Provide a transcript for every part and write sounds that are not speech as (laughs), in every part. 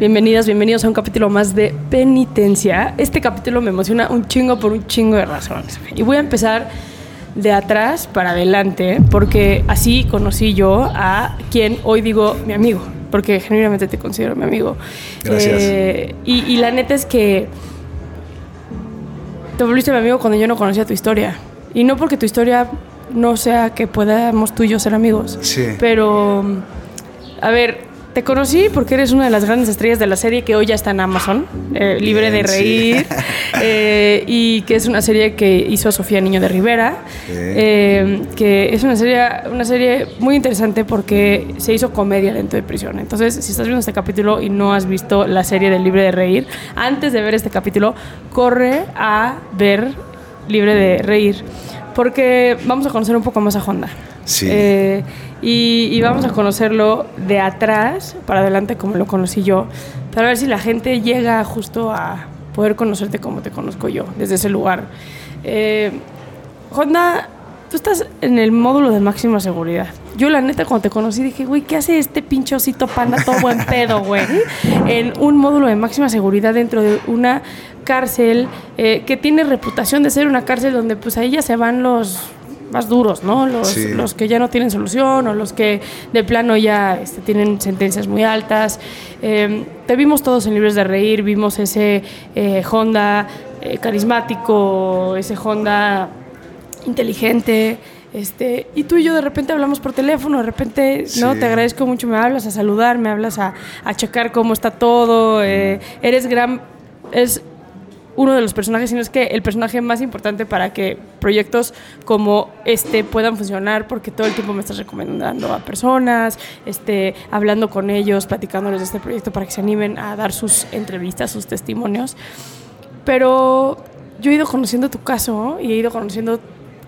Bienvenidas, bienvenidos a un capítulo más de penitencia. Este capítulo me emociona un chingo por un chingo de razones. Y voy a empezar de atrás para adelante, porque así conocí yo a quien hoy digo mi amigo, porque genuinamente te considero mi amigo. Gracias. Eh, y, y la neta es que te volviste mi amigo cuando yo no conocía tu historia. Y no porque tu historia no sea que podamos tú y yo ser amigos. Sí. Pero, a ver, te conocí porque eres una de las grandes estrellas de la serie que hoy ya está en Amazon, eh, Libre de sí. Reír, (laughs) eh, y que es una serie que hizo Sofía Niño de Rivera, eh, que es una serie, una serie muy interesante porque se hizo comedia dentro de prisión. Entonces, si estás viendo este capítulo y no has visto la serie de Libre de Reír, antes de ver este capítulo, corre a ver Libre de Reír, porque vamos a conocer un poco más a Honda. Sí. Eh, y, vamos a conocerlo de atrás para adelante como lo conocí yo, para ver si la gente llega justo a poder conocerte como te conozco yo, desde ese lugar. Eh, Honda, tú estás en el módulo de máxima seguridad. Yo la neta cuando te conocí dije, güey, ¿qué hace este pinche osito panda todo buen pedo, güey? En un módulo de máxima seguridad dentro de una cárcel eh, que tiene reputación de ser una cárcel donde pues ahí ya se van los más duros, ¿no? Los, Sí. los que ya no tienen solución o los que de plano ya este, tienen sentencias muy altas. Eh, te vimos todos en Libres de Reír, vimos ese eh, Honda eh, carismático, ese Honda inteligente. Este, y tú y yo de repente hablamos por teléfono, de repente, ¿no? Sí. Te agradezco mucho, me hablas a saludar, me hablas a, a checar cómo está todo. eh, eres gran. Es uno de los personajes, sino es que el personaje más importante para que proyectos como este puedan funcionar, porque todo el tiempo me estás recomendando a personas, este, hablando con ellos, platicándoles de este proyecto para que se animen a dar sus entrevistas, sus testimonios. Pero yo he ido conociendo tu caso y he ido conociendo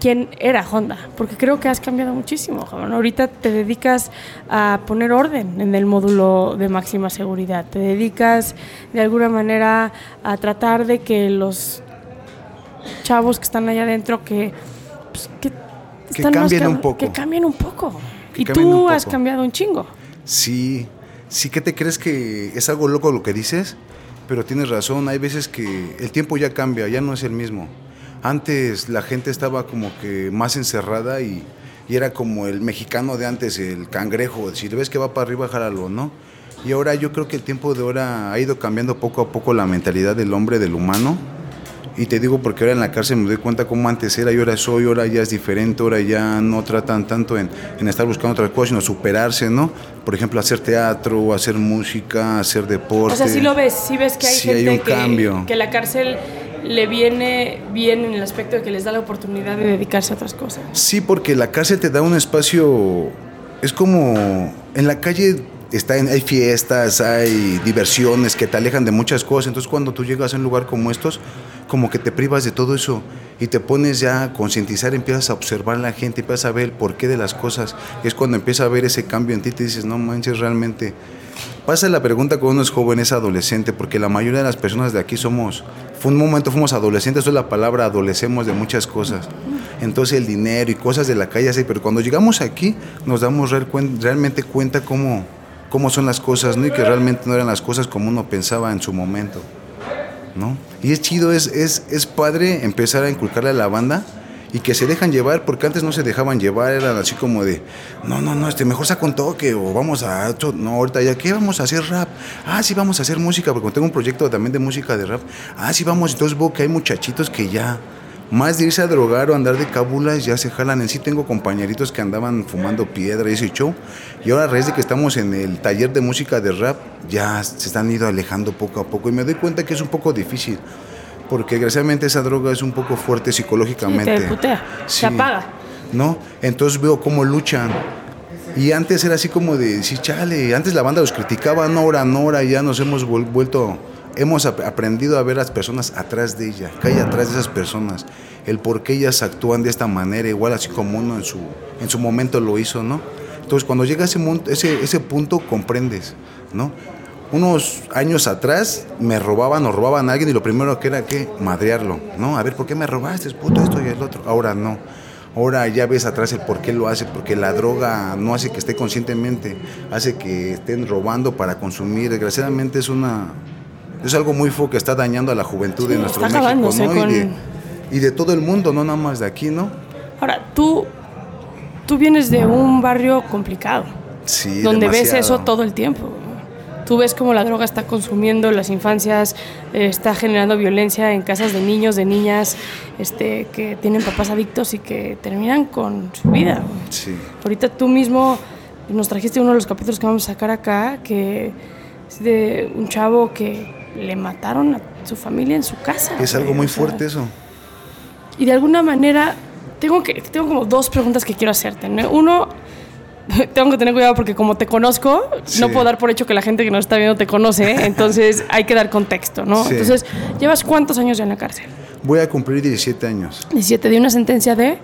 quién era Honda, porque creo que has cambiado muchísimo. Juan. Ahorita te dedicas a poner orden en el módulo de máxima seguridad, te dedicas de alguna manera a tratar de que los chavos que están allá adentro que, pues, que, están cambien ca- un poco. Que cambien un poco. Que y tú has cambiado un chingo. Sí, sí que te crees que es algo loco lo que dices, pero tienes razón, hay veces que el tiempo ya cambia, ya no es el mismo. Antes la gente estaba como que más encerrada y, y era como el mexicano de antes, el cangrejo, si le ves que va para arriba, jálalo, ¿no? Y ahora yo creo que el tiempo de ahora ha ido cambiando poco a poco la mentalidad del hombre, del humano. Y te digo porque ahora en la cárcel me doy cuenta cómo antes era y ahora soy, ahora ya es diferente, ahora ya no tratan tanto en, en estar buscando otras cosas, sino superarse, ¿no? Por ejemplo, hacer teatro, hacer música, hacer deporte. O sea, sí lo ves, sí ves que hay Sí hay gente un que, cambio. que la cárcel le viene bien en el aspecto de que les da la oportunidad de dedicarse a otras cosas. Sí, porque la cárcel te da un espacio, es como en la calle está en, hay fiestas, hay diversiones que te alejan de muchas cosas. Entonces cuando tú llegas a un lugar como estos, como que te privas de todo eso y te pones ya a concientizar, empiezas a observar a la gente, empiezas a ver el porqué de las cosas. Es cuando empieza a ver ese cambio en ti, te dices, no manches, realmente. Pasa la pregunta cuando uno es joven, es adolescente, porque la mayoría de las personas de aquí somos, fue un momento fuimos adolescentes, eso es la palabra, adolecemos de muchas cosas. Entonces el dinero y cosas de la calle así, pero cuando llegamos aquí nos damos real realmente cuenta cómo, cómo son las cosas, ¿no? Y que realmente no eran las cosas como uno pensaba en su momento. ¿no? Y es chido, es, es, es padre empezar a inculcarle a la banda y que se dejan llevar, porque antes no se dejaban llevar, eran así como de, no, no, no, este, mejor saca un toque o vamos a, no, ahorita ya, ¿qué vamos a hacer rap? Ah, sí, vamos a hacer música, porque tengo un proyecto también de música de rap. Ah, sí, vamos, entonces veo que hay muchachitos que ya, más de irse a drogar o andar de cábulas, ya se jalan en sí. Tengo compañeritos que andaban fumando piedra y ese. Y ahora a raíz de que estamos en el taller de música de rap, ya se están ido alejando poco a poco. Y me doy cuenta que es un poco difícil. Porque desgraciadamente esa droga es un poco fuerte psicológicamente. Sí, te putea, te apaga. ¿No? Entonces veo cómo luchan. Y antes era así como de decir, chale, antes la banda los criticaba, no, ahora no, ahora ya nos hemos vuel- vuelto, hemos ap- aprendido a ver las personas atrás de ella, que hay atrás de esas personas, el por qué ellas actúan de esta manera, igual así como uno en su, en su momento lo hizo, ¿no? Entonces cuando llega ese, ese, ese punto comprendes, ¿no? Unos años atrás me robaban o robaban a alguien y lo primero que era que madrearlo, ¿no? A ver, ¿por qué me robaste, puto, esto y el otro? Ahora no. Ahora ya ves atrás el por qué lo hace, porque la droga no hace que esté conscientemente, hace que estén robando para consumir. Desgraciadamente es una es algo muy feo que está dañando a la juventud de nuestro México, ¿no? Y, de, con- y de todo el mundo, no nada más de aquí, ¿no? Ahora, tú, tú vienes de un barrio complicado, Sí, donde ves eso todo el tiempo. Tú ves cómo la droga está consumiendo las infancias, eh, está generando violencia en casas de niños, de niñas, este, que tienen papás adictos y que terminan con su vida. Sí. Ahorita tú mismo nos trajiste uno de los capítulos que vamos a sacar acá, que es de un chavo que le mataron a su familia en su casa. Es algo muy o sea, fuerte eso. y de alguna manera, tengo, que, tengo como dos preguntas que quiero hacerte. ¿no? Uno, (laughs) tengo que tener cuidado porque como te conozco, Sí. no puedo dar por hecho que la gente que nos está viendo te conoce, ¿eh? (laughs) entonces hay que dar contexto, ¿no? Sí. Entonces, ¿llevas cuántos años ya en la cárcel? Voy a cumplir 17 años. 17, de una sentencia de...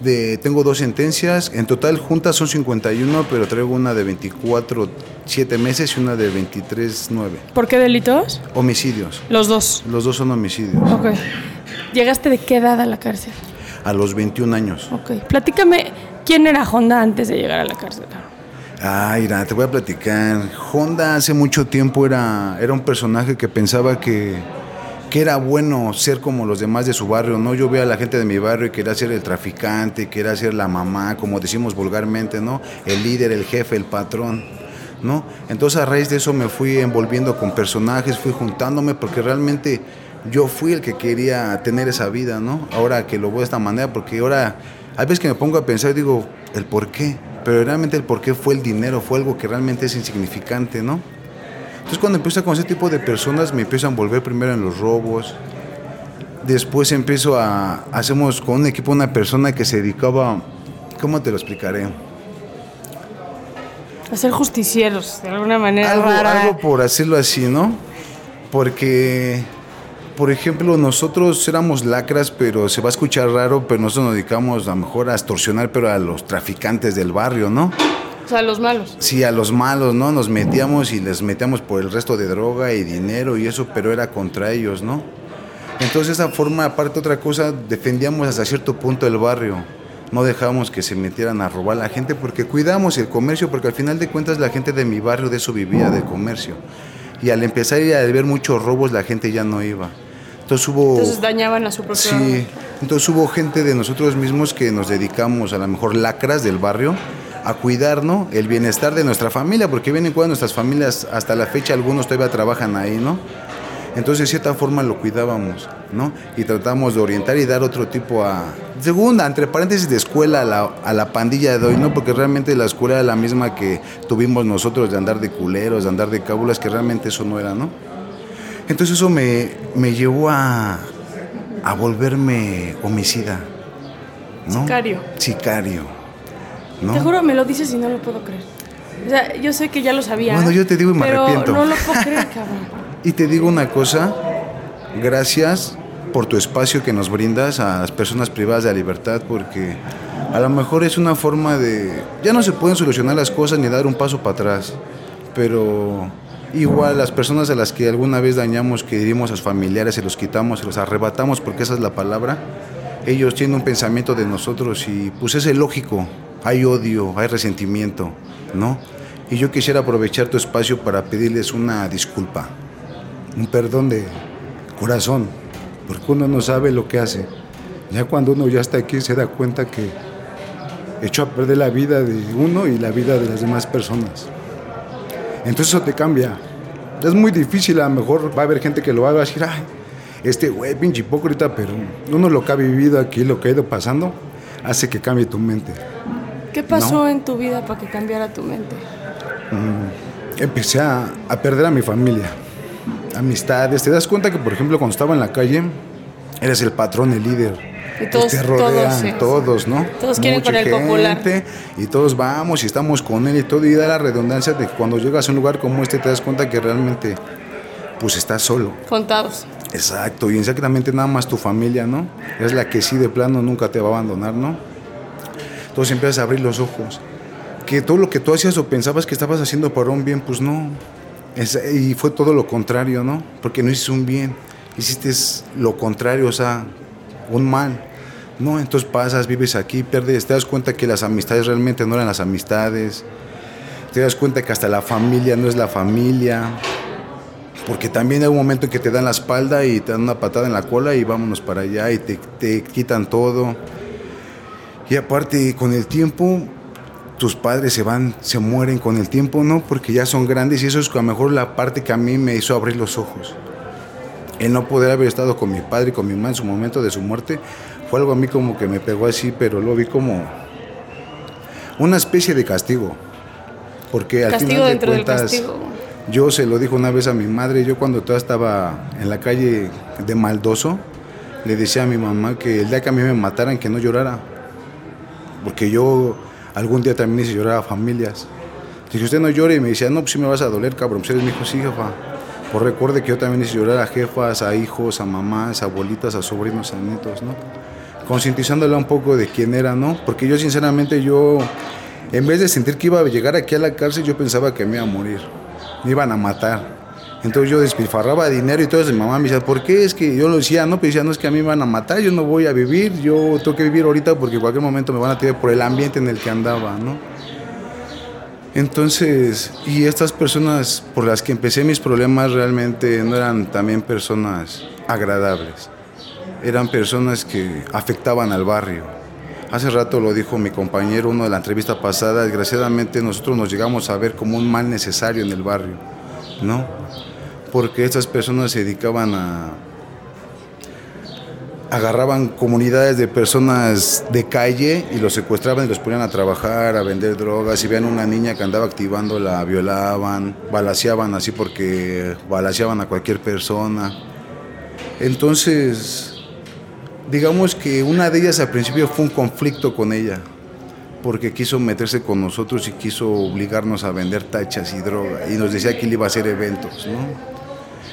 De, tengo dos sentencias, en total juntas son 51, pero traigo una de 24, 7 meses y una de 23, 9. ¿Por qué delitos? Homicidios. Los dos. Los dos son homicidios. Ok. ¿Llegaste de qué edad a la cárcel? A los 21 años. Ok. Platícame, ¿quién era Honda antes de llegar a la cárcel? Ay, mira, te voy a platicar. Honda hace mucho tiempo era, era un personaje que pensaba que, que era bueno ser como los demás de su barrio, ¿no? Yo veía a la gente de mi barrio y quería ser el traficante, quería ser la mamá, como decimos vulgarmente, ¿no? El líder, el jefe, el patrón, ¿no? Entonces a raíz de eso me fui envolviendo con personajes, fui juntándome porque realmente yo fui el que quería tener esa vida, ¿no? Ahora que lo veo de esta manera, porque ahora hay veces que me pongo a pensar y digo, ¿el por qué? Pero realmente el por qué fue el dinero, fue algo que realmente es insignificante, ¿no? Entonces cuando empiezo con ese tipo de personas me empiezo a envolver primero en los robos, después empiezo a, hacemos con un equipo una persona que se dedicaba, ¿cómo te lo explicaré? A ser justicieros, de alguna manera Algo, rara. algo por hacerlo así, ¿no? Porque, por ejemplo, nosotros éramos lacras, pero se va a escuchar raro, pero nosotros nos dedicamos a lo mejor a extorsionar, pero a los traficantes del barrio, ¿no? O sea, los malos. Sí, a los malos, ¿no? Nos metíamos y les metíamos por el resto de droga y dinero y eso, pero era contra ellos, ¿no? Entonces, esa forma, aparte otra cosa, defendíamos hasta cierto punto el barrio. No dejábamos que se metieran a robar a la gente porque cuidamos el comercio, porque al final de cuentas la gente de mi barrio de eso vivía, del comercio. Y al empezar a ver muchos robos, la gente ya no iba. Entonces hubo... Entonces dañaban a su propio... Sí, entonces hubo gente de nosotros mismos que nos dedicamos, a lo mejor lacras del barrio, a cuidar ¿no? el bienestar de nuestra familia, porque vienen cuidando nuestras familias, hasta la fecha algunos todavía trabajan ahí, ¿no? Entonces de cierta forma lo cuidábamos, ¿no? Y tratamos de orientar y dar otro tipo a... Segunda, entre paréntesis, de escuela a la, a la pandilla de hoy, ¿no? Porque realmente la escuela era la misma que tuvimos nosotros de andar de culeros, de andar de cábulas, que realmente eso no era, ¿no? Entonces eso me, me llevó a, a volverme homicida. ¿no? Sicario. Sicario. ¿no? Te juro, me lo dices y no lo puedo creer. O sea, yo sé que ya lo sabía. Bueno, yo te digo y me pero arrepiento. no lo puedo creer, cabrón. (laughs) Y te digo una cosa, gracias por tu espacio que nos brindas a las personas privadas de la libertad, porque a lo mejor es una forma de... Ya no se pueden solucionar las cosas ni dar un paso para atrás, pero igual las personas a las que alguna vez dañamos, que herimos a sus familiares, se los quitamos, se los arrebatamos, porque esa es la palabra, ellos tienen un pensamiento de nosotros y pues es el lógico, hay odio, hay resentimiento, ¿no? Y yo quisiera aprovechar tu espacio para pedirles una disculpa, un perdón de corazón, porque uno no sabe lo que hace. Ya cuando uno ya está aquí se da cuenta que echó a perder la vida de uno y la vida de las demás personas. Entonces eso te cambia. Es muy difícil, a lo mejor va a haber gente que lo va a decir, ay, este güey, pinche hipócrita, pero uno lo que ha vivido aquí, lo que ha ido pasando, hace que cambie tu mente. ¿Qué pasó No. en tu vida para que cambiara tu mente? empecé a, a perder a mi familia, amistades. Te das cuenta que, por ejemplo, cuando estaba en la calle, eres el patrón, el líder. Y todos- te rodean, todos, sí. todos, ¿no? Todos quieren con el popular. Y todos vamos y estamos con él y todo. Y da la redundancia de que cuando llegas a un lugar como este, te das cuenta que realmente, pues estás solo. Contados. Exacto, y exactamente nada más tu familia, ¿no? Es la que sí de plano nunca te va a abandonar, ¿no? Entonces empiezas a abrir los ojos. Que todo lo que tú hacías o pensabas que estabas haciendo para un bien, pues no. Es- y fue todo lo contrario, ¿no? Porque no hiciste un bien, hiciste lo contrario, o sea, un mal. No, entonces pasas, vives aquí, pierdes, te das cuenta que las amistades realmente no eran las amistades. Te das cuenta que hasta la familia no es la familia. Porque también hay un momento en que te dan la espalda y te dan una patada en la cola y vámonos para allá y te, te quitan todo. Y aparte, con el tiempo, tus padres se van, se mueren con el tiempo, ¿no? Porque ya son grandes y eso es a lo mejor la parte que a mí me hizo abrir los ojos. El no poder haber estado con mi padre y con mi mamá en su momento de su muerte fue algo a mí como que me pegó así, pero lo vi como una especie de castigo. Porque al Castigo final de cuentas, yo se lo dijo una vez a mi madre, yo cuando todavía estaba en la calle de Maldoso, le decía a mi mamá que el día que a mí me mataran, que no llorara. Porque yo algún día también hice llorar a familias. Dije, usted no llore, y me decía, no, pues sí me vas a doler, cabrón. Pues eres mi hijo, sí, jefa. Recuerde que yo también hice llorar a jefas, a hijos, a mamás, a abuelitas, a sobrinos, a nietos, ¿no? Concientizándola un poco de quién era, ¿no? Porque yo sinceramente, yo, en vez de sentir que iba a llegar aquí a la cárcel, yo pensaba que me iba a morir. Me iban a matar. Entonces yo despilfarraba dinero y todo eso. Mi mamá me decía, ¿por qué? Es que yo lo decía, no, pero decía, no es que a mí me van a matar, yo no voy a vivir, yo tengo que vivir ahorita porque en cualquier momento me van a tirar por el ambiente en el que andaba, ¿no? Entonces, y estas personas por las que empecé mis problemas realmente no eran también personas agradables, eran personas que afectaban al barrio. Hace rato lo dijo mi compañero, uno de la entrevista pasada, desgraciadamente nosotros nos llegamos a ver como un mal necesario en el barrio, ¿no? Porque estas personas se dedicaban a, agarraban comunidades de personas de calle y los secuestraban y los ponían a trabajar, a vender drogas. Si veían una niña que andaba activando, la violaban, balaceaban así porque balaceaban a cualquier persona. Entonces, digamos que una de ellas al principio fue un conflicto con ella, porque quiso meterse con nosotros y quiso obligarnos a vender tachas y droga. Y nos decía que él iba a hacer eventos, ¿no?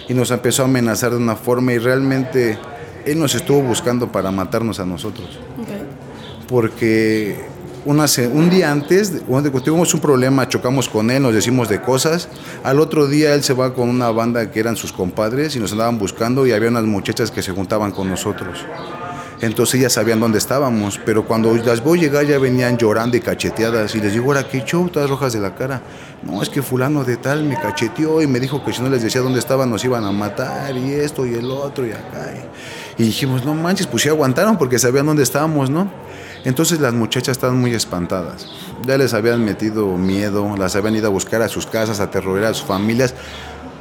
Y nos empezó a amenazar de una forma y realmente él nos estuvo buscando para matarnos a nosotros. Porque una un día antes, cuando tuvimos un problema, chocamos con él, nos decimos de cosas. Al otro día él se va con una banda que eran sus compadres y nos andaban buscando y había unas muchachas que se juntaban con nosotros. Entonces ellas sabían dónde estábamos, pero cuando las voy llegar ya venían llorando y cacheteadas y les digo, ahora qué show, todas rojas de la cara. No, es que fulano de tal me cacheteó y me dijo que si no les decía dónde estaban nos iban a matar y esto y el otro y acá. Y, y dijimos, no manches, pues sí aguantaron porque sabían dónde estábamos, ¿no? Entonces las muchachas estaban muy espantadas. Ya les habían metido miedo, las habían ido a buscar a sus casas, a aterrorizar a sus familias,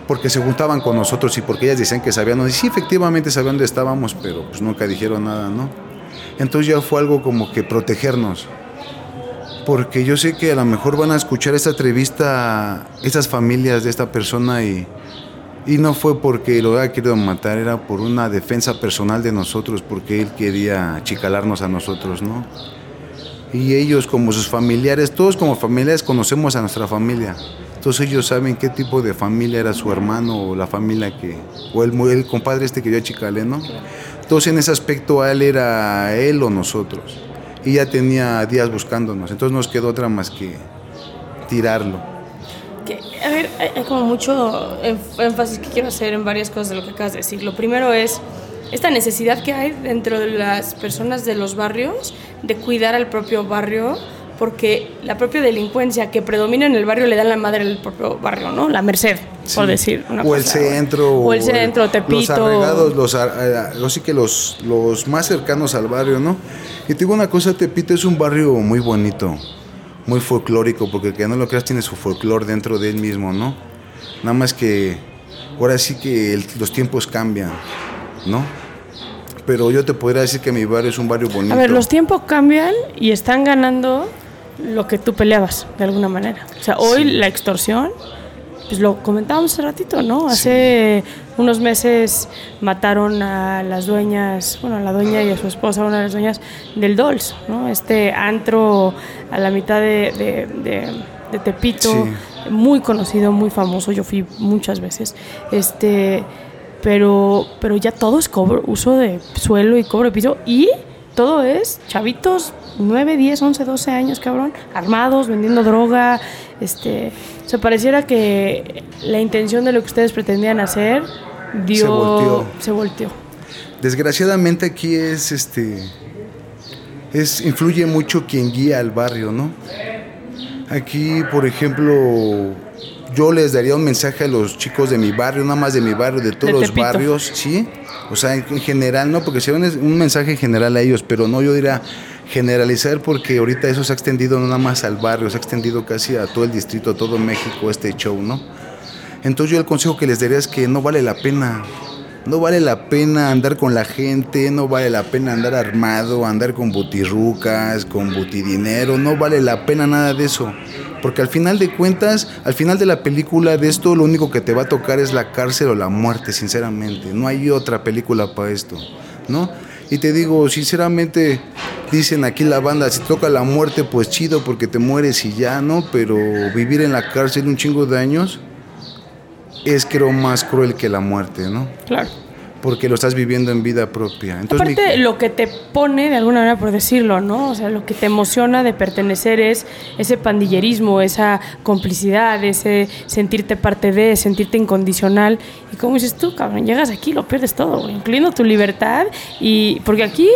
porque se juntaban con nosotros y porque ellas decían que sabían, y sí, efectivamente sabían dónde estábamos, pero pues nunca dijeron nada, ¿no? Entonces ya fue algo como que protegernos. Porque yo sé que a lo mejor van a escuchar esta entrevista estas familias de esta persona y, y no fue porque lo haya querido matar, era por una defensa personal de nosotros, porque él quería achicalarnos a nosotros, ¿no? Y ellos como sus familiares, todos como familiares conocemos a nuestra familia. Entonces ellos saben qué tipo de familia era su hermano o la familia que, o el, el compadre este que dio a Chicale, ¿no? Entonces en ese aspecto a él era él o nosotros. Y ya tenía días buscándonos. Entonces nos quedó otra más que tirarlo. A ver, hay, hay como mucho énf- énfasis que quiero hacer en varias cosas de lo que acabas de decir. Lo primero es esta necesidad que hay dentro de las personas de los barrios de cuidar al propio barrio porque la propia delincuencia que predomina en el barrio le dan la madre al propio barrio, ¿no? La merced, por Sí. decir una o el cosa. centro. O el centro, Tepito. Los arraigados, los, ar- eh, así que los, los más cercanos al barrio, ¿no? Y te digo una cosa, Tepito es un barrio muy bonito, muy folclórico, porque que no lo creas tiene su folclore dentro de él mismo, ¿no? Nada más que ahora sí que el- los tiempos cambian, ¿no? Pero yo te podría decir que mi barrio es un barrio bonito. A ver, los tiempos cambian y están ganando lo que tú peleabas, de alguna manera. O sea, hoy Sí. la extorsión, pues lo comentábamos hace ratito, ¿no? Hace unos meses mataron a las dueñas, bueno, a la dueña y a su esposa, una de las dueñas del Dolls, ¿no? Este antro a la mitad de, de- de- de Tepito, Sí. muy conocido, muy famoso, yo fui muchas veces. Este, pero, pero ya todo es cobro, uso de suelo y cobro de piso y todo es chavitos 9, 10, 11, 12 años, cabrón, armados, vendiendo droga, este, se pareciera que la intención de lo que ustedes pretendían hacer dio Se volteó. se volteó. Desgraciadamente aquí es este es influye mucho quien guía al barrio, ¿no? Aquí, por ejemplo, yo les daría un mensaje a los chicos de mi barrio, nada más de mi barrio, de todos De los barrios, ¿sí? O sea, en en general, no, porque sería un mensaje general a ellos, pero no, yo diría generalizar porque ahorita eso se ha extendido no nada más al barrio, se ha extendido casi a todo el distrito, a todo México, este show, ¿no? Entonces yo el consejo que les daría es que no vale la pena. No vale la pena andar con la gente, no vale la pena andar armado, andar con butirrucas, con butidinero, no vale la pena nada de eso. Porque al final de cuentas, al final de la película de esto, lo único que te va a tocar es la cárcel o la muerte, sinceramente. No hay otra película para esto, ¿no? Y te digo, sinceramente, dicen aquí la banda, si toca la muerte, pues chido, porque te mueres y ya, ¿no? Pero vivir en la cárcel un chingo de años es creo más cruel que la muerte, ¿no? Claro. Porque lo estás viviendo en vida propia. Entonces, mi- Aparte, lo que te pone, de alguna manera, por decirlo, ¿no? O sea, lo que te emociona de pertenecer es ese pandillerismo, esa complicidad, ese sentirte parte de, sentirte incondicional. Y como dices tú, cabrón, llegas aquí, lo pierdes todo, incluyendo tu libertad. Y porque aquí,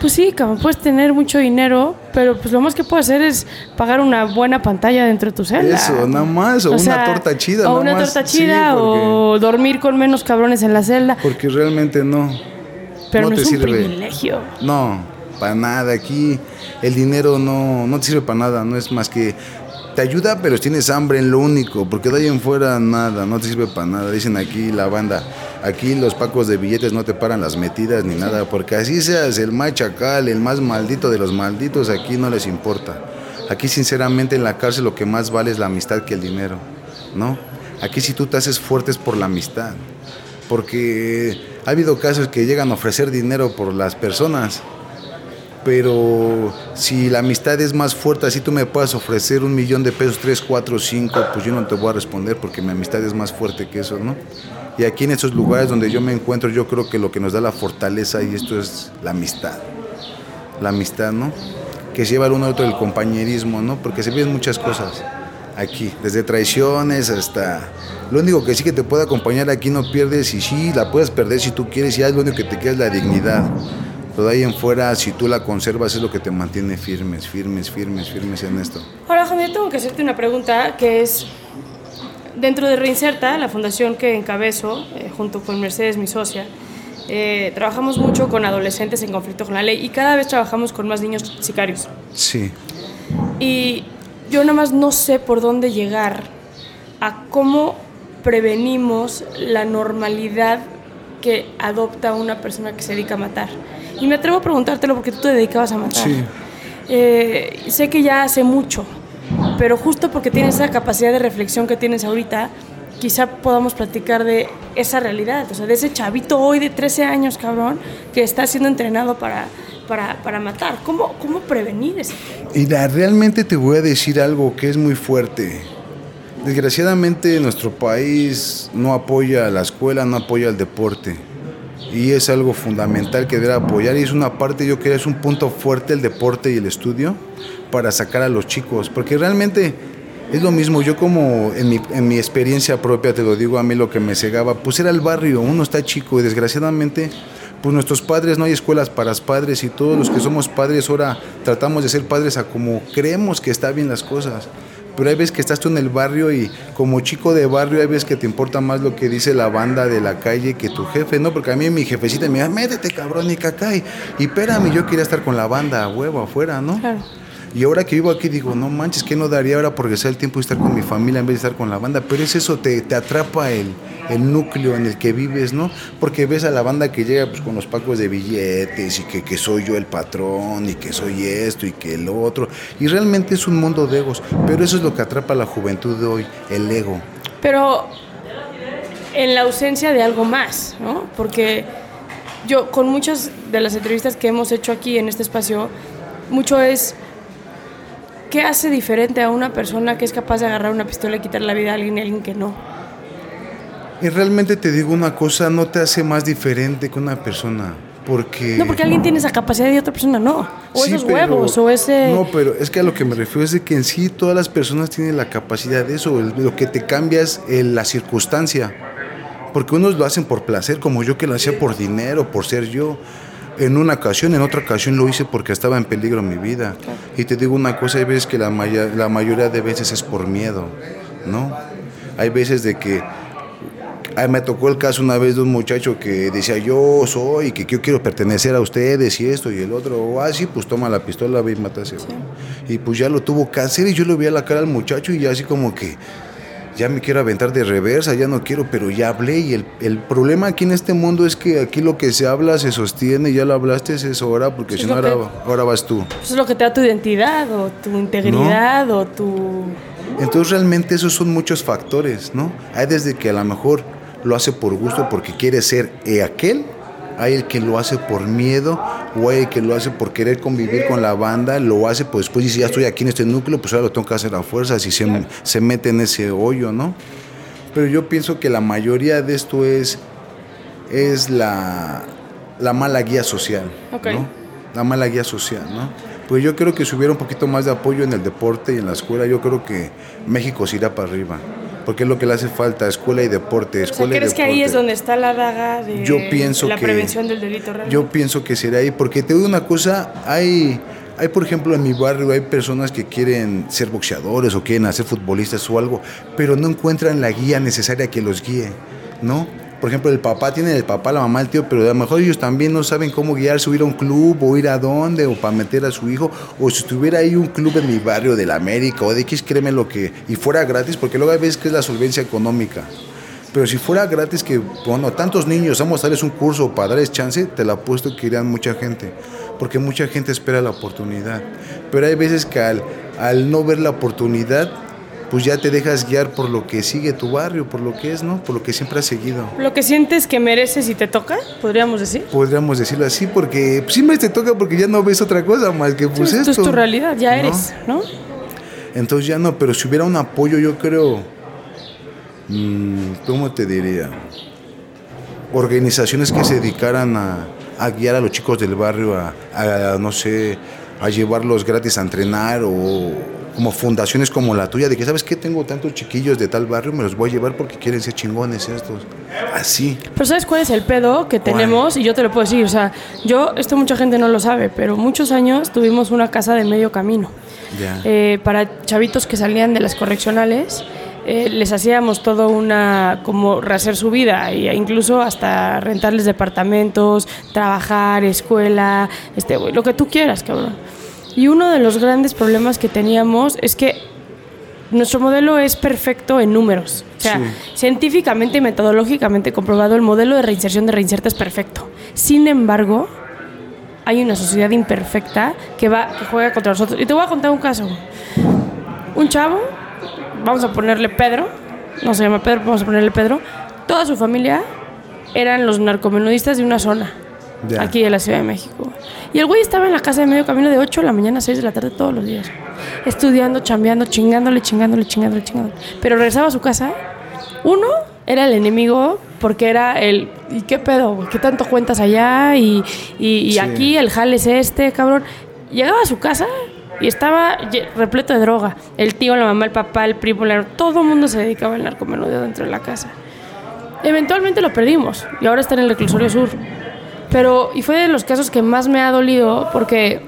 pues sí, cabrón, puedes tener mucho dinero, pero pues lo más que puedes hacer es pagar una buena pantalla dentro de tu celda. Eso, nada más, o una torta chida, O una más. torta Sí, chida, porque- o dormir con menos cabrones en la celda. porque realmente no. Pero no, no te es un sirve. privilegio. No, para nada. Aquí el dinero no, no te sirve para nada. No es más que te ayuda, pero tienes hambre en lo único. Porque de ahí en fuera nada, no te sirve para nada. Dicen aquí la banda. Aquí los pacos de billetes no te paran las metidas ni nada. Porque así seas el más chacal, el más maldito de los malditos, aquí no les importa. Aquí sinceramente en la cárcel lo que más vale es la amistad que el dinero. ¿No? Aquí si tú te haces fuerte es por la amistad. Porque ha habido casos que llegan a ofrecer dinero por las personas, pero si la amistad es más fuerte, así tú me puedes ofrecer un millón de pesos, tres, cuatro, cinco, pues yo no te voy a responder porque mi amistad es más fuerte que eso, ¿no? Y aquí en esos lugares donde yo me encuentro, yo creo que lo que nos da la fortaleza y esto es la amistad. La amistad, ¿no? Que lleva el uno al otro el compañerismo, ¿no? Porque se viven muchas cosas aquí, desde traiciones hasta... Lo único que sí que te puede acompañar aquí no pierdes y sí, la puedes perder si tú quieres y ya lo único que te queda es la dignidad. Pero ahí en fuera, si tú la conservas, es lo que te mantiene firmes, firmes, firmes, firmes en esto. Ahora, Javier, tengo que hacerte una pregunta que es, dentro de Reinserta, la fundación que encabezo, eh, junto con Mercedes, mi socia, eh, trabajamos mucho con adolescentes en conflicto con la ley y cada vez trabajamos con más niños sicarios. Sí, Y yo nada más no sé por dónde llegar a cómo prevenimos la normalidad que adopta una persona que se dedica a matar. Y me atrevo a preguntártelo porque tú te dedicabas a matar. Sí. Eh, sé que ya hace mucho, pero justo porque tienes esa capacidad de reflexión que tienes ahorita, quizá podamos platicar de esa realidad, o sea, de ese chavito hoy de 13 años, cabrón, que está siendo entrenado para, para, para matar. ¿Cómo, ¿Cómo prevenir eso? La- realmente te voy a decir algo que es muy fuerte. Desgraciadamente nuestro país no apoya a la escuela, no apoya al deporte. Y es algo fundamental que debe apoyar y es una parte, yo creo, es un punto fuerte el deporte y el estudio para sacar a los chicos. Porque realmente es lo mismo, yo como en mi, en mi experiencia propia, te lo digo a mí lo que me cegaba, pues era el barrio, uno está chico y desgraciadamente pues nuestros padres, no hay escuelas para padres y todos los que somos padres ahora tratamos de ser padres a como creemos que está bien las cosas. Pero hay veces que estás tú en el barrio y como chico de barrio hay veces que te importa más lo que dice la banda de la calle que tu jefe, ¿no? Porque a mí mi jefecita me dice, métete cabrón y cacay. Y espérame, yo quería estar con la banda a huevo afuera, ¿no? Claro. Y ahora que vivo aquí digo, no manches, ¿qué no daría ahora por regresar el tiempo y estar con mi familia en vez de estar con la banda? Pero es eso, te, te atrapa el, el núcleo en el que vives, ¿no? Porque ves a la banda que llega pues, con los pacos de billetes y que, que soy yo el patrón y que soy esto y que el otro. Y realmente es un mundo de egos, pero eso es lo que atrapa a la juventud de hoy, el ego. Pero en la ausencia de algo más, ¿no? Porque yo, con muchas de las entrevistas que hemos hecho aquí en este espacio, mucho es qué hace diferente a una persona que es capaz de agarrar una pistola y quitar la vida a alguien y a alguien que no. Y realmente te digo una cosa, no te hace más diferente que una persona. Porque... No, porque alguien tiene esa capacidad y otra persona no. O Sí, esos pero- huevos, o ese... No, pero es que a lo que me refiero es de que en sí todas las personas tienen la capacidad de eso. Lo que te cambia es eh, la circunstancia. Porque unos lo hacen por placer, como yo que lo hacía por dinero, por ser yo. En una ocasión, en otra ocasión lo hice porque estaba en peligro mi vida. Y te digo una cosa, hay veces que la, maya- la mayoría de veces es por miedo, ¿no? Hay veces de que Ay, me tocó el caso una vez de un muchacho que decía yo soy, que yo quiero pertenecer a ustedes y esto y el otro. O así, pues toma la pistola, ve y matase. Y pues ya lo tuvo que hacer y yo le vi a la cara al muchacho y ya así como que ya me quiero aventar de reversa, ya no quiero, pero ya hablé. Y el, el problema aquí en este mundo es que aquí lo que se habla se sostiene, ya lo hablaste, es hora, porque si no, ahora, ahora vas tú. Eso es lo que te da tu identidad, o tu integridad, o tu... Entonces realmente esos son muchos factores, ¿no? Hay desde que a lo mejor lo hace por gusto porque quiere ser eh, aquel, hay el que lo hace por miedo, o hay el que lo hace por querer convivir con la banda, lo hace pues después dice ya estoy aquí en este núcleo, pues ahora lo tengo que hacer a fuerzas y se, se mete en ese hoyo, ¿no? Pero yo pienso que la mayoría de esto es, es la, la mala guía social. ¿no? La mala guía social, ¿no? Pues yo creo que si hubiera un poquito más de apoyo en el deporte y en la escuela, yo creo que México se irá para arriba. Porque es lo que le hace falta, escuela y deporte. O sea, Escuela y ¿crees que ahí deporte. es donde está la daga de Yo pienso la que- prevención del delito real? Yo pienso que será ahí, porque te digo una cosa, hay, hay por ejemplo en mi barrio, hay personas que quieren ser boxeadores o quieren hacer futbolistas o algo, pero no encuentran la guía necesaria que los guíe, ¿no? Por ejemplo, el papá tiene el papá, la mamá, el tío, pero a lo mejor ellos también no saben cómo guiarse, o ir a un club, o ir a dónde, o para meter a su hijo, o si estuviera ahí un club en mi barrio de la América o de X, créeme lo que, y fuera gratis, porque luego hay veces que es la solvencia económica. Pero si fuera gratis, que, bueno, tantos niños, vamos a darles un curso para darles chance, te la apuesto que irían mucha gente. Porque mucha gente espera la oportunidad. Pero hay veces que al, al no ver la oportunidad, pues ya te dejas guiar por lo que sigue tu barrio, por lo que es, ¿no? Por lo que siempre has seguido. Lo que sientes que mereces y te toca, podríamos decir. Podríamos decirlo así, porque pues, siempre te toca porque ya no ves otra cosa más que pues esto esto. es tu realidad, ya ¿no? eres, ¿no? Entonces ya no, pero si hubiera un apoyo, yo creo, mm, ¿cómo te diría? Organizaciones que se dedicaran a, a guiar a los chicos del barrio, a, a, no sé, a llevarlos gratis a entrenar o como fundaciones como la tuya, de que, ¿sabes qué? Tengo tantos chiquillos de tal barrio, me los voy a llevar porque quieren ser chingones estos. Así. Pero ¿sabes cuál es el pedo que tenemos? Y yo te lo puedo decir, o sea, yo, esto mucha gente no lo sabe, pero muchos años tuvimos una casa de medio camino. Ya. Eh, para chavitos que salían de las correccionales, eh, les hacíamos todo una, como rehacer su vida, e incluso hasta rentarles departamentos, trabajar, escuela, este, lo que tú quieras, cabrón. Y uno de los grandes problemas que teníamos es que nuestro modelo es perfecto en números. O sea, Sí. científicamente y metodológicamente comprobado, el modelo de reinserción de reinserta es perfecto. Sin embargo, hay una sociedad imperfecta que va que juega contra nosotros. Y te voy a contar un caso. Un chavo, vamos a ponerle Pedro, no se llama Pedro, vamos a ponerle Pedro. Toda su familia eran los narcomenudistas de una zona. Aquí de la Ciudad de México. Y el güey estaba en la casa de medio camino de 8 de la mañana a 6 de la tarde todos los días. Estudiando, chambeando, chingándole, chingándole, chingándole, chingándole. Pero regresaba a su casa. Uno era el enemigo porque era el... ¿Y qué pedo? güey? ¿Qué tanto cuentas allá? Y, y, y Sí. aquí el jale es este, cabrón. Llegaba a su casa y estaba repleto de droga. El tío, la mamá, el papá, el primo, la- todo el mundo se dedicaba al narcomenudeo dentro de la casa. Eventualmente lo perdimos y ahora está en el reclusorio sur. Pero, y fue de los casos que más me ha dolido porque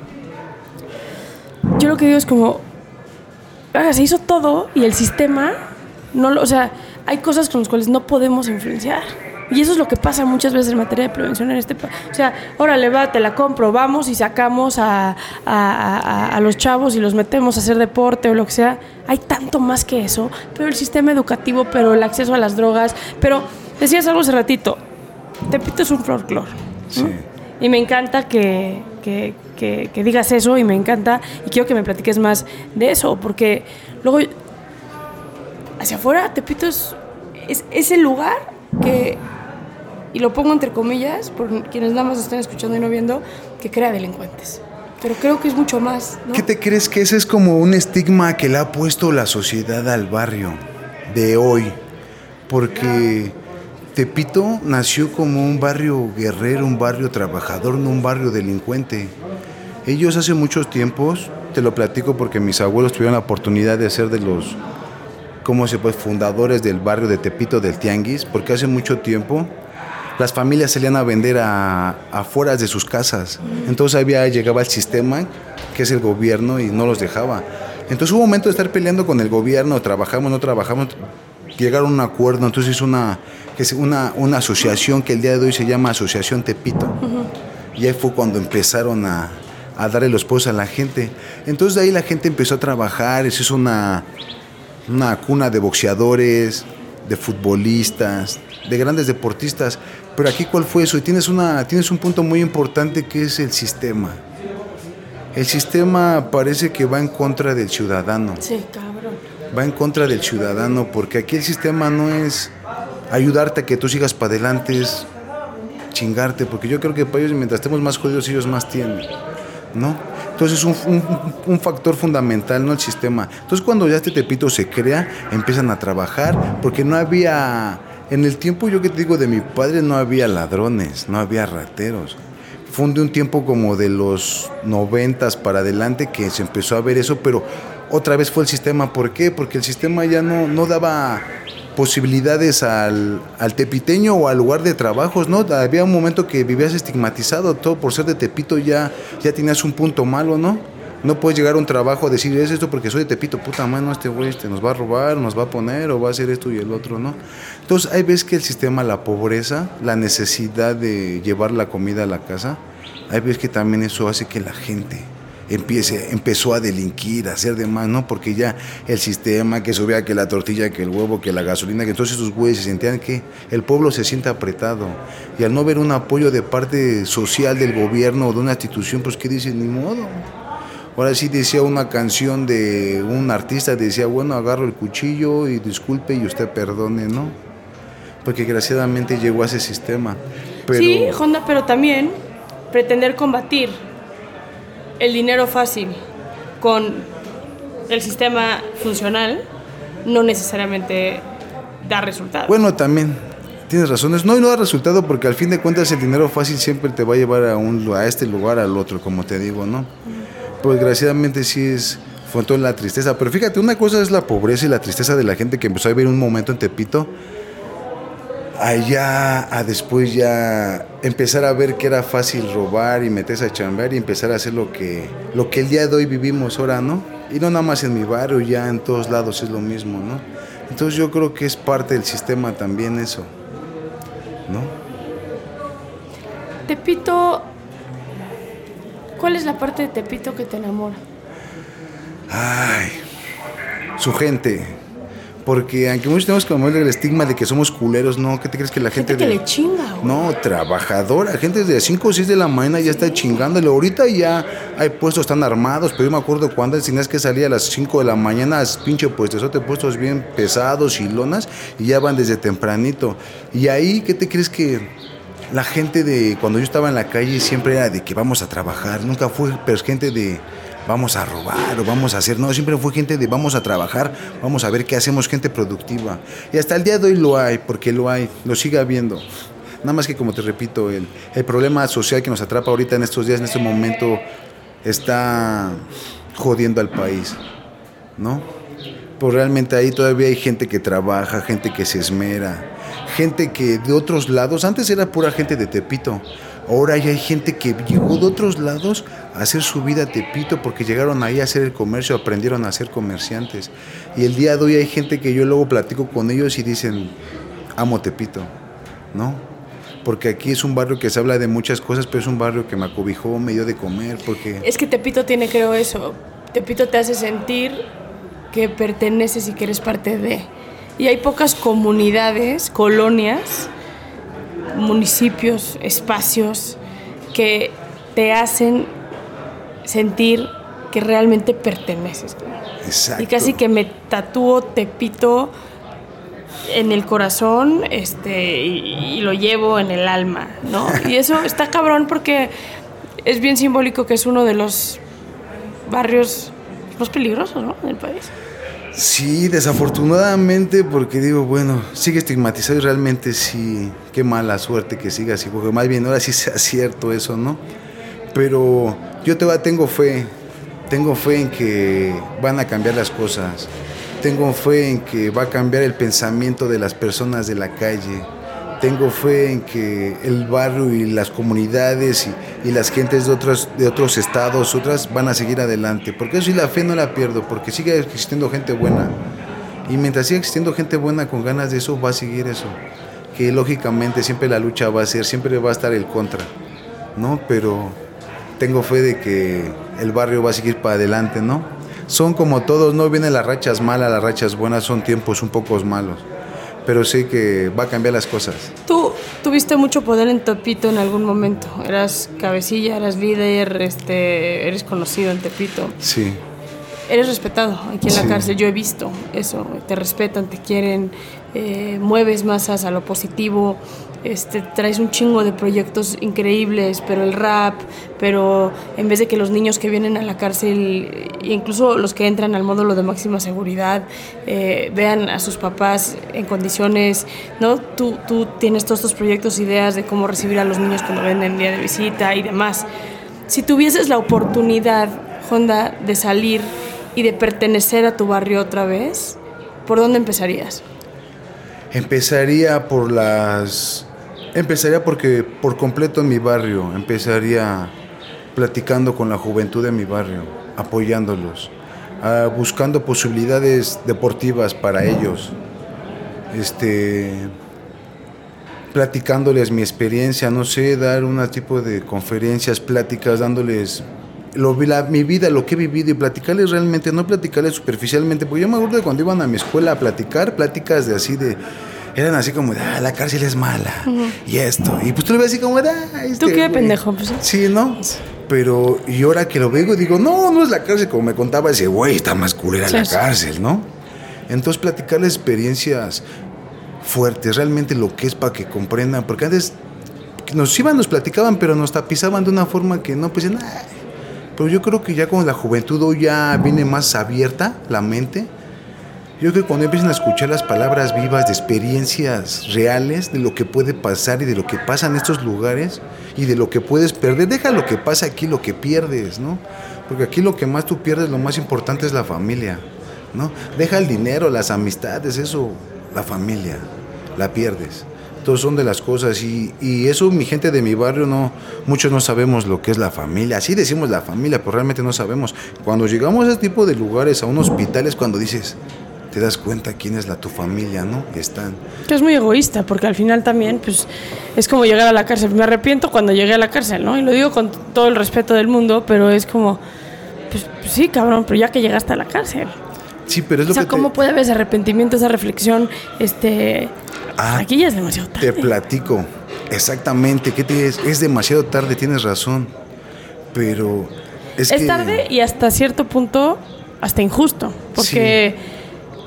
yo lo que digo es como, "Verga, se hizo todo y el sistema, no lo, o sea, hay cosas con las cuales no podemos influenciar. Y eso es lo que pasa muchas veces en materia de prevención en este país. O sea, órale, va, te la compro, vamos y sacamos a, a- a- a los chavos y los metemos a hacer deporte o lo que sea. Hay tanto más que eso. Pero el sistema educativo, pero el acceso a las drogas. Pero decías algo hace ratito, Tepito es un folclore. Y me encanta que, que- que- que digas eso y me encanta y quiero que me platiques más de eso, porque luego hacia afuera Tepito es, es, es el lugar que, y lo pongo entre comillas, por quienes nada más están escuchando y no viendo, que crea delincuentes. Pero creo que es mucho más. ¿no? ¿Qué te crees que ese es como un estigma que le ha puesto la sociedad al barrio de hoy? Porque Tepito nació como un barrio guerrero, un barrio trabajador, no un barrio delincuente. Ellos hace muchos tiempos, te lo platico porque mis abuelos tuvieron la oportunidad de ser de los, ¿cómo se puede? Fundadores del barrio de Tepito del Tianguis, porque hace mucho tiempo las familias salían a vender afuera de sus casas. Entonces había, llegaba el sistema, que es el gobierno, y no los dejaba. Entonces hubo un momento de estar peleando con el gobierno, trabajamos, no trabajamos, llegaron a un acuerdo, entonces hizo una, una, una asociación que el día de hoy se llama Asociación Tepito. Y ahí fue cuando empezaron a, a darle los pozos a la gente. Entonces de ahí la gente empezó a trabajar, se hizo una, una cuna de boxeadores, de futbolistas, de grandes deportistas. Pero aquí cuál fue eso? Y tienes, una, tienes un punto muy importante que es el sistema. El sistema parece que va en contra del ciudadano. Sí, cabrón. Va en contra del ciudadano porque aquí el sistema no es ayudarte a que tú sigas para adelante, es chingarte. Porque yo creo que para ellos, mientras estemos más jodidos, ellos más tienen. ¿No? Entonces es un, factor fundamental, no el sistema. Entonces cuando ya este Tepito se crea, empiezan a trabajar, porque no había, en el tiempo yo que te digo de mi padre, no había ladrones, no había rateros. Fue de un tiempo como de los noventas para adelante que se empezó a ver eso, pero otra vez fue el sistema. ¿Por qué? Porque el sistema ya no, no daba posibilidades al, al tepiteño o al lugar de trabajos, ¿no? Había un momento que vivías estigmatizado, todo por ser de Tepito ya, ya tenías un punto malo, ¿no? No puedes llegar a un trabajo a decir, es esto porque soy de Tepito, puta mano, este güey este, nos va a robar, nos va a poner o va a hacer esto y el otro, ¿no? Entonces, hay veces que el sistema, la pobreza, la necesidad de llevar la comida a la casa, hay veces que también eso hace que la gente empiece, empezó a delinquir, a hacer demás, ¿no? Porque ya el sistema que subía que la tortilla, que el huevo, que la gasolina, que entonces esos güeyes se sentían que el pueblo se siente apretado. Y al no ver un apoyo de parte social del gobierno o de una institución, pues ¿qué dicen? Ni modo. Ahora sí decía una canción de un artista, decía, bueno, agarro el cuchillo y disculpe y usted perdone, ¿no? Porque desgraciadamente llegó a ese sistema. Pero, Sí, Honda, pero también pretender combatir el dinero fácil con el sistema funcional no necesariamente da resultados. Bueno, también tienes razones. No, y no da resultado porque al fin de cuentas el dinero fácil siempre te va a llevar a, un, a este lugar, al otro, como te digo, ¿no? Pero desgraciadamente sí es fue toda la tristeza. Pero fíjate, una cosa es la pobreza y la tristeza de la gente que empezó a vivir un momento en Tepito. Allá a después ya empezar a ver que era fácil robar y meterse a chambear y empezar a hacer lo que, lo que el día de hoy vivimos ahora, ¿no? Y no nada más en mi barrio, ya en todos lados es lo mismo, ¿no? Entonces yo creo que es parte del sistema también eso, ¿no? Tepito, ¿cuál es la parte de Tepito que te enamora? Ay, su gente. Porque aunque muchos tenemos como el estigma de que somos culeros, no, ¿qué te crees que la gente... Gente que de- le chinga, güey. No, trabajadora, gente de 5 o 6 de la mañana ya está chingándole. Ahorita ya hay puestos tan armados, pero yo me acuerdo cuando tenías que salir a las 5 de la mañana, pinche puestos, te puestos bien pesados y lonas, y ya van desde tempranito. Y ahí, ¿qué te crees que la gente de cuando yo estaba en la calle siempre era de que vamos a trabajar, nunca fue pero gente de vamos a robar o vamos a hacer, no, siempre fue gente de vamos a trabajar, vamos a ver qué hacemos, gente productiva. Y hasta el día de hoy lo hay, porque lo hay, lo sigue habiendo. Nada más que como te repito, el, el problema social que nos atrapa ahorita en estos días, en este momento, está jodiendo al país, ¿no? Pues realmente ahí todavía hay gente que trabaja, gente que se esmera, gente que de otros lados, antes era pura gente de Tepito, ahora ya hay gente que llegó de otros lados hacer su vida a Tepito porque llegaron ahí a hacer el comercio, aprendieron a ser comerciantes. Y el día de hoy hay gente que yo luego platico con ellos y dicen, amo Tepito, ¿no? Porque aquí es un barrio que se habla de muchas cosas, pero es un barrio que me acobijó, me dio de comer, porque... Es que Tepito tiene, creo, eso. Tepito te hace sentir que perteneces y que eres parte de. Y hay pocas comunidades, colonias, municipios, espacios que te hacen sentir que realmente perteneces. Exacto. Y casi que me tatúo Tepito en el corazón este, y, y lo llevo en el alma, ¿no? (laughs) Y eso está cabrón porque es bien simbólico que es uno de los barrios más peligrosos, ¿no? Del país. Sí, desafortunadamente, porque digo, bueno, sigue estigmatizado y realmente sí, qué mala suerte que siga así, porque más bien ahora sí sea cierto eso, ¿no? Pero yo te tengo fe, tengo fe en que van a cambiar las cosas, tengo fe en que va a cambiar el pensamiento de las personas de la calle, tengo fe en que el barrio y las comunidades y, y, las gentes de otros, de otros estados, otras, van a seguir adelante. Porque eso y la fe no la pierdo, porque sigue existiendo gente buena. Y mientras siga existiendo gente buena con ganas de eso, va a seguir eso. Que lógicamente siempre la lucha va a ser, siempre va a estar el contra. ¿No? Pero tengo fe de que el barrio va a seguir para adelante, ¿no? Son como todos, no vienen las rachas malas, las rachas buenas, son tiempos un poco malos pero sé que va a cambiar las cosas. Tú tuviste mucho poder en Tepito en algún momento. Eras cabecilla, eras líder, este, eres conocido en Tepito. Sí. Eres respetado aquí en la Sí. cárcel. Yo he visto eso. Te respetan, te quieren, eh, mueves masas a lo positivo. Este, traes un chingo de proyectos increíbles, pero el rap, pero en vez de que los niños que vienen a la cárcel, incluso los que entran al módulo de máxima seguridad, eh, vean a sus papás en condiciones, ¿no? Tú, tú tienes todos estos proyectos, ideas de cómo recibir a los niños cuando ven en día de visita y demás. Si tuvieses la oportunidad, Honda, de salir y de pertenecer a tu barrio otra vez, ¿por dónde empezarías? Empezaría por las... Empezaría porque por completo en mi barrio, empezaría platicando con la juventud de mi barrio, apoyándolos, ah, buscando posibilidades deportivas para ellos, este, platicándoles mi experiencia, no sé, dar un tipo de conferencias, pláticas, dándoles lo, la, mi vida, lo que he vivido y platicarles realmente, no platicarles superficialmente, porque yo me acuerdo de cuando iban a mi escuela a platicar, pláticas de así de, eran así como de, ah, la cárcel es mala, y esto, y pues tú le ves así como de, ah, este ¿Tú qué güey". pendejo? Pues, Sí, ¿no? Pero, y ahora que lo veo, digo, no, no es la cárcel, como me contaba ese güey, está más culera Sí, la sí. cárcel, ¿no? Entonces, platicarles experiencias fuertes, realmente lo que es para que comprendan, porque antes nos iban, nos platicaban, pero nos tapizaban de una forma que no, pues, "Ay". Pero yo creo que ya con la juventud hoy ya viene más abierta la mente. Yo creo que cuando empiezan a escuchar las palabras vivas de experiencias reales, de lo que puede pasar y de lo que pasa en estos lugares y de lo que puedes perder, deja lo que pasa aquí, lo que pierdes, ¿no? Porque aquí lo que más tú pierdes, lo más importante es la familia, ¿no? Deja el dinero, las amistades, eso, la familia, la pierdes. Entonces son de las cosas y, y eso mi gente de mi barrio no, muchos no sabemos lo que es la familia. Así decimos la familia, pero realmente no sabemos. Cuando llegamos a ese tipo de lugares, a un hospital, es cuando dices, te das cuenta quién es la tu familia, ¿no? Están. que es muy egoísta, porque al final también, pues, es como llegar a la cárcel. Me arrepiento cuando llegué a la cárcel, ¿no? Y lo digo con todo el respeto del mundo, pero es como, pues, pues sí, cabrón, pero ya que llegaste a la cárcel. Sí, pero es O lo sea, que te- ¿cómo puede haber ese arrepentimiento, esa reflexión? Este, Ah, aquí ya es demasiado tarde. Te platico. Exactamente, que te es, es demasiado tarde, tienes razón. Pero es, Es que tarde y hasta cierto punto hasta injusto, porque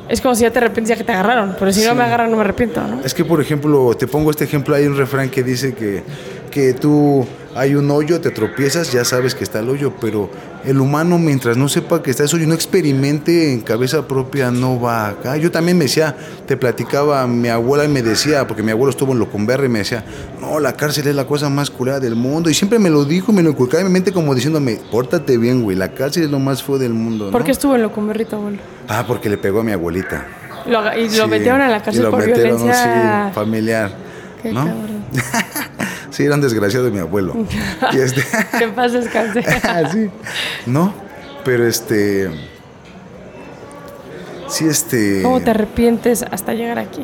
es como si ya te arrepientes ya que te agarraron. Pero si no me agarran, no me arrepiento, ¿no? Es que, por ejemplo, te pongo este ejemplo, hay un refrán que dice que, que tú hay un hoyo, te tropiezas, ya sabes que está el hoyo, pero el humano mientras no sepa que está ese hoyo, no experimente en cabeza propia, no va acá. Yo también me decía, te platicaba, mi abuela y me decía, porque mi abuelo estuvo en Locumberra y me decía, no, la cárcel es la cosa más curada del mundo. Y siempre me lo dijo, me lo inculcaba en mi mente como diciéndome, pórtate bien, güey, la cárcel es lo más feo del mundo. ¿Por qué estuvo en Locumberrito, abuelo? Ah, porque le pegó a mi abuelita. Lo y lo Sí, metieron a la y cárcel lo por metieron, violencia. sí, familiar. Qué ¿no? cabrón. (laughs) Sí, era un desgraciado de mi abuelo. y este, (laughs) Que paz descanse. (laughs) Ah, sí. No, pero este. Sí, este. ¿Cómo te arrepientes hasta llegar aquí?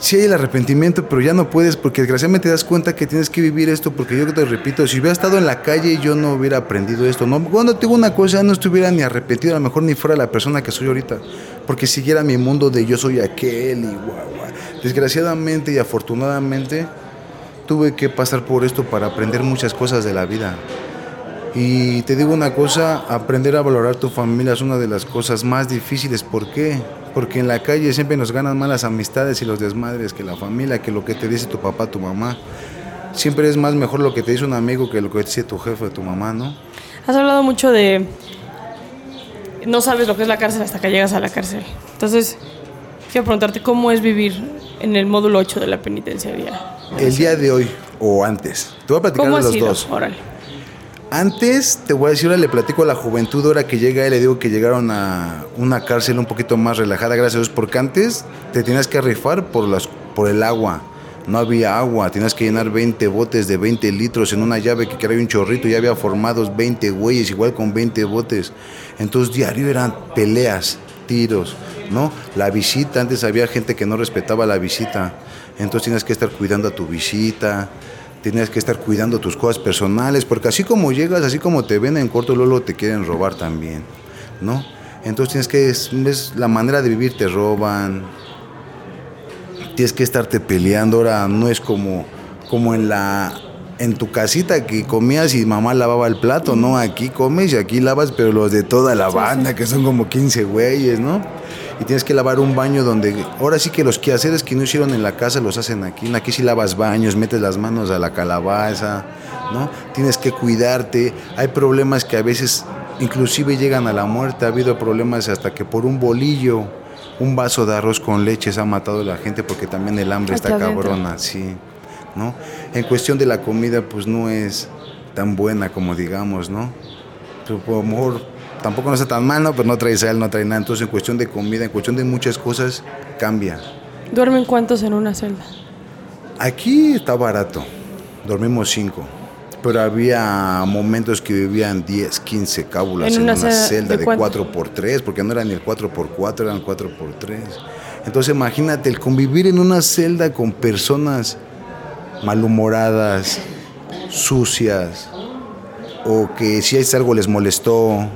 Sí hay el arrepentimiento, pero ya no puedes porque desgraciadamente te das cuenta que tienes que vivir esto porque yo te repito, si hubiera estado en la calle yo no hubiera aprendido esto. No, cuando tengo una cosa no estuviera ni arrepentido, a lo mejor ni fuera la persona que soy ahorita, porque siguiera mi mundo de yo soy aquel y guau. Desgraciadamente y afortunadamente tuve que pasar por esto para aprender muchas cosas de la vida. Y te digo una cosa, aprender a valorar tu familia es una de las cosas más difíciles. ¿Por qué? Porque en la calle siempre nos ganan malas amistades y los desmadres que la familia, que lo que te dice tu papá, tu mamá. Siempre es más mejor lo que te dice un amigo que lo que te dice tu jefe, tu mamá, ¿no? Has hablado mucho de. No sabes lo que es la cárcel hasta que llegas a la cárcel. Entonces, quiero preguntarte cómo es vivir en el módulo 8 de la penitenciaría. El día de hoy o antes. Te voy a platicar ¿Cómo de los sido? dos. Órale. Antes, te voy a decir, ahora le platico a la juventud, ahora que llega y le digo que llegaron a una cárcel un poquito más relajada, gracias a Dios, porque antes te tenías que rifar por, las, por el agua. No había agua, tenías que llenar 20 botes de 20 litros en una llave que traía un chorrito, ya había formados 20 güeyes, igual con 20 botes. Entonces, diario eran peleas, tiros, ¿no? La visita, antes había gente que no respetaba la visita, entonces tienes que estar cuidando a tu visita, Tienes que estar cuidando tus cosas personales, porque así como llegas, así como te ven en corto, luego te quieren robar también, ¿no? Entonces tienes que, es, es la manera de vivir, te roban, tienes que estarte peleando, ahora no es como, como en la en tu casita que comías y mamá lavaba el plato, ¿no? Aquí comes y aquí lavas, pero los de toda la banda, que son como 15 güeyes, ¿no? Y tienes que lavar un baño donde, ahora sí que los quehaceres que no hicieron en la casa los hacen aquí. Aquí sí lavas baños, metes las manos a la calabaza, ¿no? Tienes que cuidarte. Hay problemas que a veces inclusive llegan a la muerte. Ha habido problemas hasta que por un bolillo, un vaso de arroz con leche se ha matado a la gente porque también el hambre Aquí está adentro. cabrona, sí, ¿no? En cuestión de la comida, pues no es tan buena como digamos, ¿no? Pues, a lo mejor tampoco no está tan mal, ¿no? Pero no trae sal, no trae nada. Entonces, en cuestión de comida, en cuestión de muchas cosas, cambia. ¿Duermen cuántos en una celda? Aquí está barato, dormimos cinco. Pero había momentos que vivían 10, 15 cábulas En en, una una, celda, ¿de de cuánto? 4 por 3 porque no eran ni el 4 por 4 eran 4 por 3 Entonces imagínate el convivir en una celda con personas malhumoradas, sucias, o que si es algo les molestó.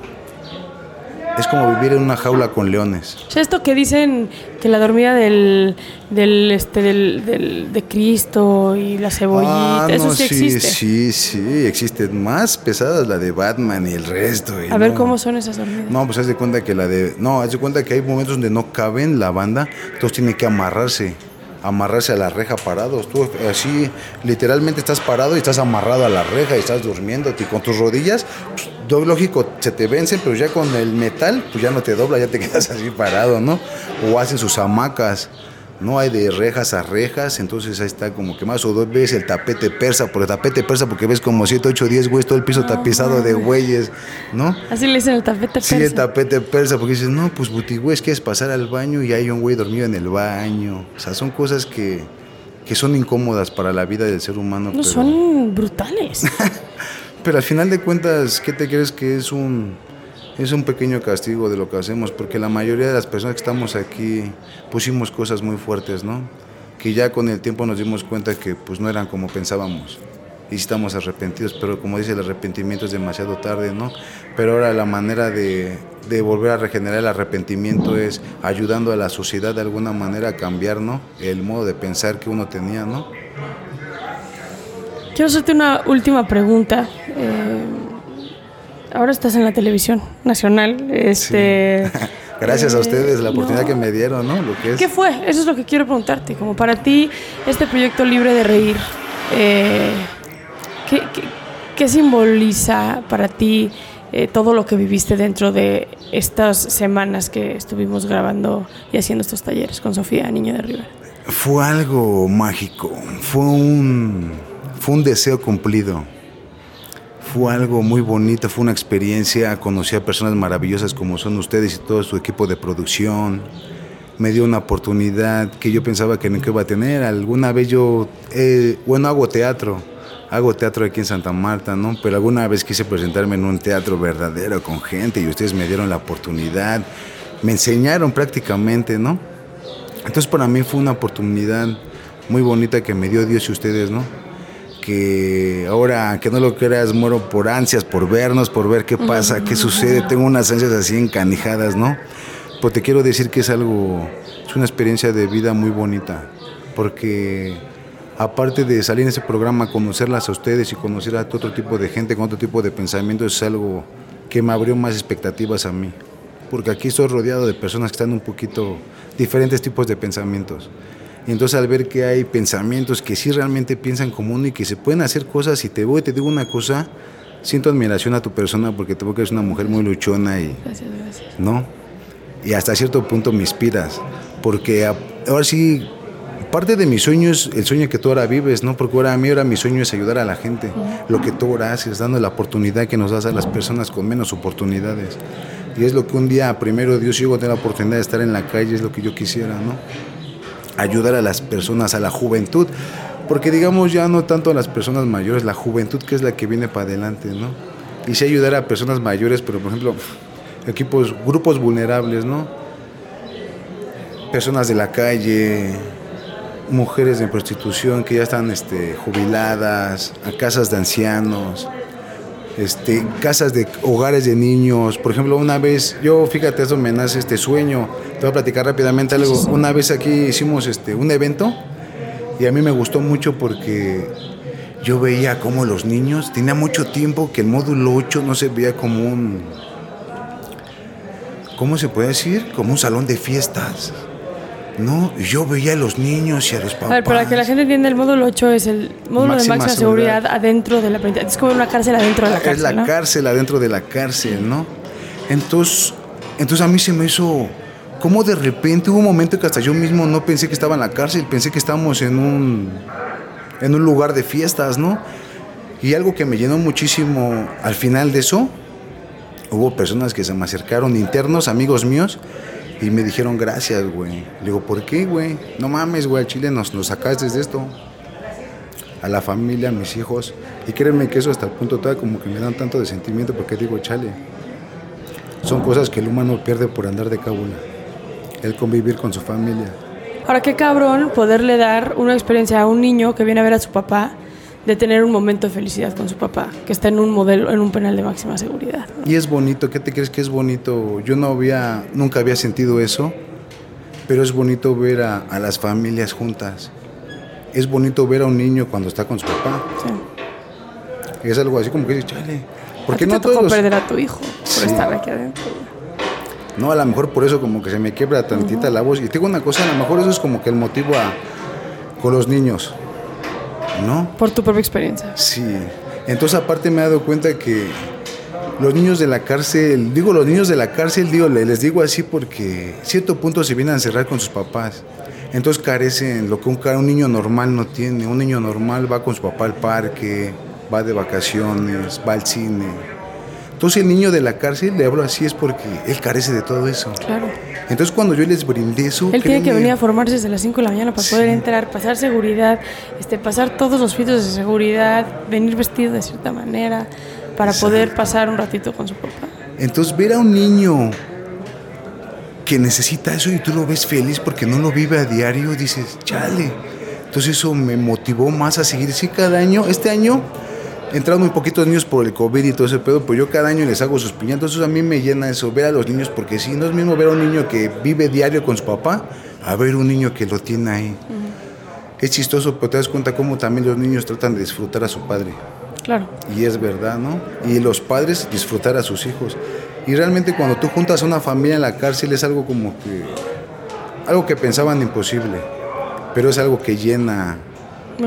Es como vivir en una jaula con leones. O sea, esto que dicen que la dormida del, del, este, del, del- de Cristo y la cebollita, Ah, eso no, sí existe. Sí, sí, existen más pesadas la de Batman y el resto. y A ver no. cómo son esas dormidas. No, pues haz de cuenta que la de. No, haz de cuenta que hay momentos donde no caben la banda, entonces tiene que amarrarse. Amarrarse a la reja parados. Tú así, literalmente estás parado y estás amarrado a la reja y estás durmiendo. Y con tus rodillas, pues, lógico, se te vencen, pero ya con el metal, pues ya no te dobla, ya te (laughs) quedas así parado, ¿no? O hacen sus hamacas. No hay de rejas a rejas, entonces ahí está como que más o dos ves el tapete persa, por el tapete persa porque ves como 7, 8, 10 güeyes, todo el piso tapizado de güeyes, ¿no? Así le dicen el tapete Sí, persa. el tapete persa, porque dices, no, pues butigües, quieres pasar al baño y hay un güey dormido en el baño. O sea, son cosas que, que son incómodas para la vida del ser humano. No, pero, son brutales. (laughs) pero al final de cuentas, ¿qué te crees que es un, es un pequeño castigo de lo que hacemos? Porque la mayoría de las personas que estamos aquí pusimos cosas muy fuertes, ¿no? Que ya con el tiempo nos dimos cuenta que pues no eran como pensábamos. Y estamos arrepentidos, pero como dice el arrepentimiento es demasiado tarde, ¿no? Pero ahora la manera de, de volver a regenerar el arrepentimiento es ayudando a la sociedad de alguna manera a cambiar, ¿no? El modo de pensar que uno tenía, ¿no? Quiero hacerte una última pregunta. Eh, ahora estás en la televisión nacional. Este, (laughs) Gracias a Eh, ustedes, la oportunidad no. que me dieron, ¿no? Lo que es. ¿Qué fue? Eso es lo que quiero preguntarte. Como para ti, este proyecto Libre de Reír, eh, ¿qué, qué- qué simboliza para ti eh, todo lo que viviste dentro de estas semanas que estuvimos grabando y haciendo estos talleres con Sofía, Niño de Rivera? Fue algo mágico, fue un, fue un deseo cumplido, fue algo muy bonito, fue una experiencia, conocí a personas maravillosas como son ustedes y todo su equipo de producción, me dio una oportunidad que yo pensaba que nunca iba a tener, alguna vez yo, eh, bueno, hago teatro, hago teatro aquí en Santa Marta, ¿no? Pero alguna vez quise presentarme en un teatro verdadero con gente y ustedes me dieron la oportunidad, me enseñaron prácticamente, ¿no? Entonces para mí fue una oportunidad muy bonita que me dio Dios y ustedes, ¿no? Que ahora, que no lo creas, muero por ansias, por vernos, por ver qué pasa, qué sucede. Tengo unas ansias así encanijadas, ¿no? Pues te quiero decir que es algo, es una experiencia de vida muy bonita, porque aparte de salir en ese programa, conocerlas a ustedes y conocer a otro tipo de gente con otro tipo de pensamientos, es algo que me abrió más expectativas a mí. Porque aquí estoy rodeado de personas que están un poquito diferentes tipos de pensamientos. Entonces al ver que hay pensamientos que sí realmente piensan como uno y que se pueden hacer cosas, y te voy y te digo una cosa, siento admiración a tu persona porque te veo que eres una mujer muy luchona y, Gracias, gracias. ¿no? Y hasta cierto punto me inspiras, porque ahora sí, parte de mi sueño es el sueño que tú ahora vives, ¿no? Porque ahora a mí ahora mi sueño es ayudar a la gente, lo que tú ahora haces, dando la oportunidad que nos das a las personas con menos oportunidades. Y es lo que un día, primero Dios, yo voy a tener la oportunidad de estar en la calle, es lo que yo quisiera, ¿no? Ayudar a las personas, a la juventud, porque digamos ya no tanto a las personas mayores, la juventud que es la que viene para adelante, ¿no? Y sí ayudar a personas mayores, pero por ejemplo, equipos, grupos vulnerables, ¿no? Personas de la calle, mujeres de prostitución que ya están este, jubiladas, a casas de ancianos, este, casas de hogares de niños. Por ejemplo, una vez, yo fíjate, eso me nace este sueño. Te voy a platicar rápidamente algo. Una vez aquí hicimos este, un evento y a mí me gustó mucho porque yo veía como los niños, tenía mucho tiempo que el módulo 8 no se veía como un, ¿cómo se puede decir? Como un salón de fiestas. No, yo veía a los niños y a los papás. A ver, para que la gente entienda, el módulo 8 es el módulo Máxima de máxima seguridad. seguridad adentro de la. Es como una cárcel adentro de la cárcel. es la ¿no? cárcel adentro de la cárcel, ¿no? Entonces, entonces a mí se me hizo como de repente hubo un momento que hasta yo mismo no pensé que estaba en la cárcel, pensé que estábamos en un en un lugar de fiestas, ¿no? Y algo que me llenó muchísimo al final de eso, hubo personas que se me acercaron, internos, amigos míos, y me dijeron gracias, güey. Le digo, ¿por qué, güey? No mames, güey, al Chile nos, nos sacaste de esto. A la familia, a mis hijos. Y créeme que eso hasta el punto todavía como que me dan tanto de sentimiento porque digo, chale. Son cosas que el humano pierde por andar de cábula. El convivir con su familia. Ahora, qué cabrón poderle dar una experiencia a un niño que viene a ver a su papá de tener un momento de felicidad con su papá, que está en un modelo, en un penal de máxima seguridad. ¿no? Y es bonito, ¿qué te crees que es bonito? Yo no había, nunca había sentido eso, pero es bonito ver a, a las familias juntas. Es bonito ver a un niño cuando está con su papá. Sí. Es algo así como que chale. ¿Por no te tocó todos perder a tu hijo por Sí. estar aquí adentro? No, a lo mejor por eso como que se me quiebra tantita la voz. Y tengo una cosa, a lo mejor eso es como que el motivo a, con los niños. ¿No? Por tu propia experiencia. Sí. Entonces aparte me he dado cuenta que los niños de la cárcel, digo los niños de la cárcel, digo, le- les digo así porque cierto punto se vienen a encerrar con sus papás. Entonces carecen lo que un, un niño normal no tiene. Un niño normal va con su papá al parque, va de vacaciones, va al cine. Entonces el niño de la cárcel, le hablo así, es porque él carece de todo eso. Claro. Entonces cuando yo les brindé eso... Él tiene que venir a formarse desde las 5 de la mañana para Sí. poder entrar, pasar seguridad, este, pasar todos los filtros de seguridad, venir vestido de cierta manera para poder pasar un ratito con su papá. Entonces ver a un niño que necesita eso y tú lo ves feliz porque no lo vive a diario, dices, chale. Entonces eso me motivó más a seguir. Sí, cada año, este año entraron muy poquitos niños por el COVID y todo ese pedo, pero yo cada año les hago sus piñatas. Entonces a mí me llena eso, ver a los niños, porque sí, no es mismo ver a un niño que vive diario con su papá, a ver un niño que lo tiene ahí. Es chistoso, pero te das cuenta cómo también los niños tratan de disfrutar a su padre. Claro. Y es verdad, ¿no? Y los padres disfrutar a sus hijos. Y realmente cuando tú juntas a una familia en la cárcel es algo como que, algo que pensaban imposible, pero es algo que llena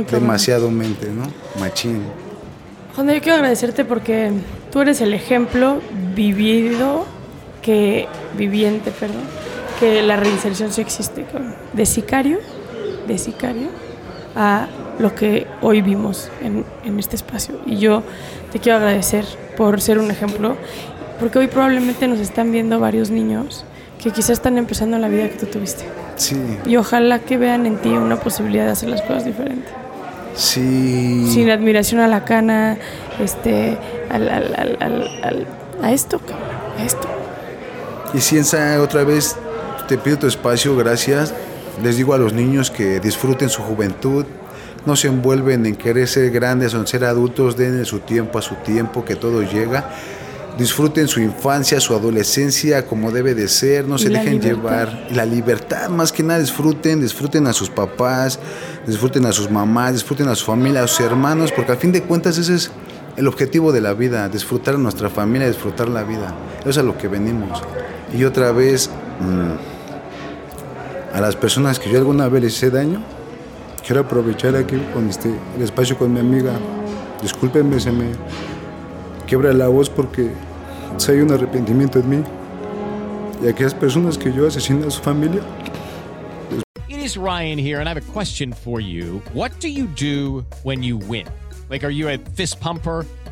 demasiado mente, ¿no? Machín. Juan, yo quiero agradecerte porque tú eres el ejemplo vivido, que viviente, perdón, que la reinserción sí existe. De sicario, de sicario, a lo que hoy vimos en, en este espacio. Y yo te quiero agradecer por ser un ejemplo, porque hoy probablemente nos están viendo varios niños que quizás están empezando la vida que tú tuviste. Sí, Y ojalá que vean en ti una posibilidad de hacer las cosas diferentes. Sí. sin admiración a la cana, este, al, al- al- a esto, a esto. Y Cienza, otra vez te pido tu espacio, gracias. Les digo a los niños que disfruten su juventud, no se envuelven en querer ser grandes o en ser adultos, den su tiempo a su tiempo, que todo llega. Disfruten su infancia, su adolescencia como debe de ser, no se dejen libertad. llevar. La libertad, más que nada, disfruten, disfruten a sus papás, disfruten a sus mamás, disfruten a su familia, a sus hermanos, porque al fin de cuentas ese es el objetivo de la vida, disfrutar a nuestra familia, disfrutar la vida. Eso es a lo que venimos. Y otra vez, mm, a las personas que yo alguna vez les hice daño, quiero aprovechar aquí con este, el espacio con mi amiga. Discúlpenme, se me quiebra la voz porque hay un arrepentimiento en mí. Y aquellas personas que yo asesiné a su familia, It is Ryan here, and I have a question for you. What do you do when you win? Like, are you a fist pumper?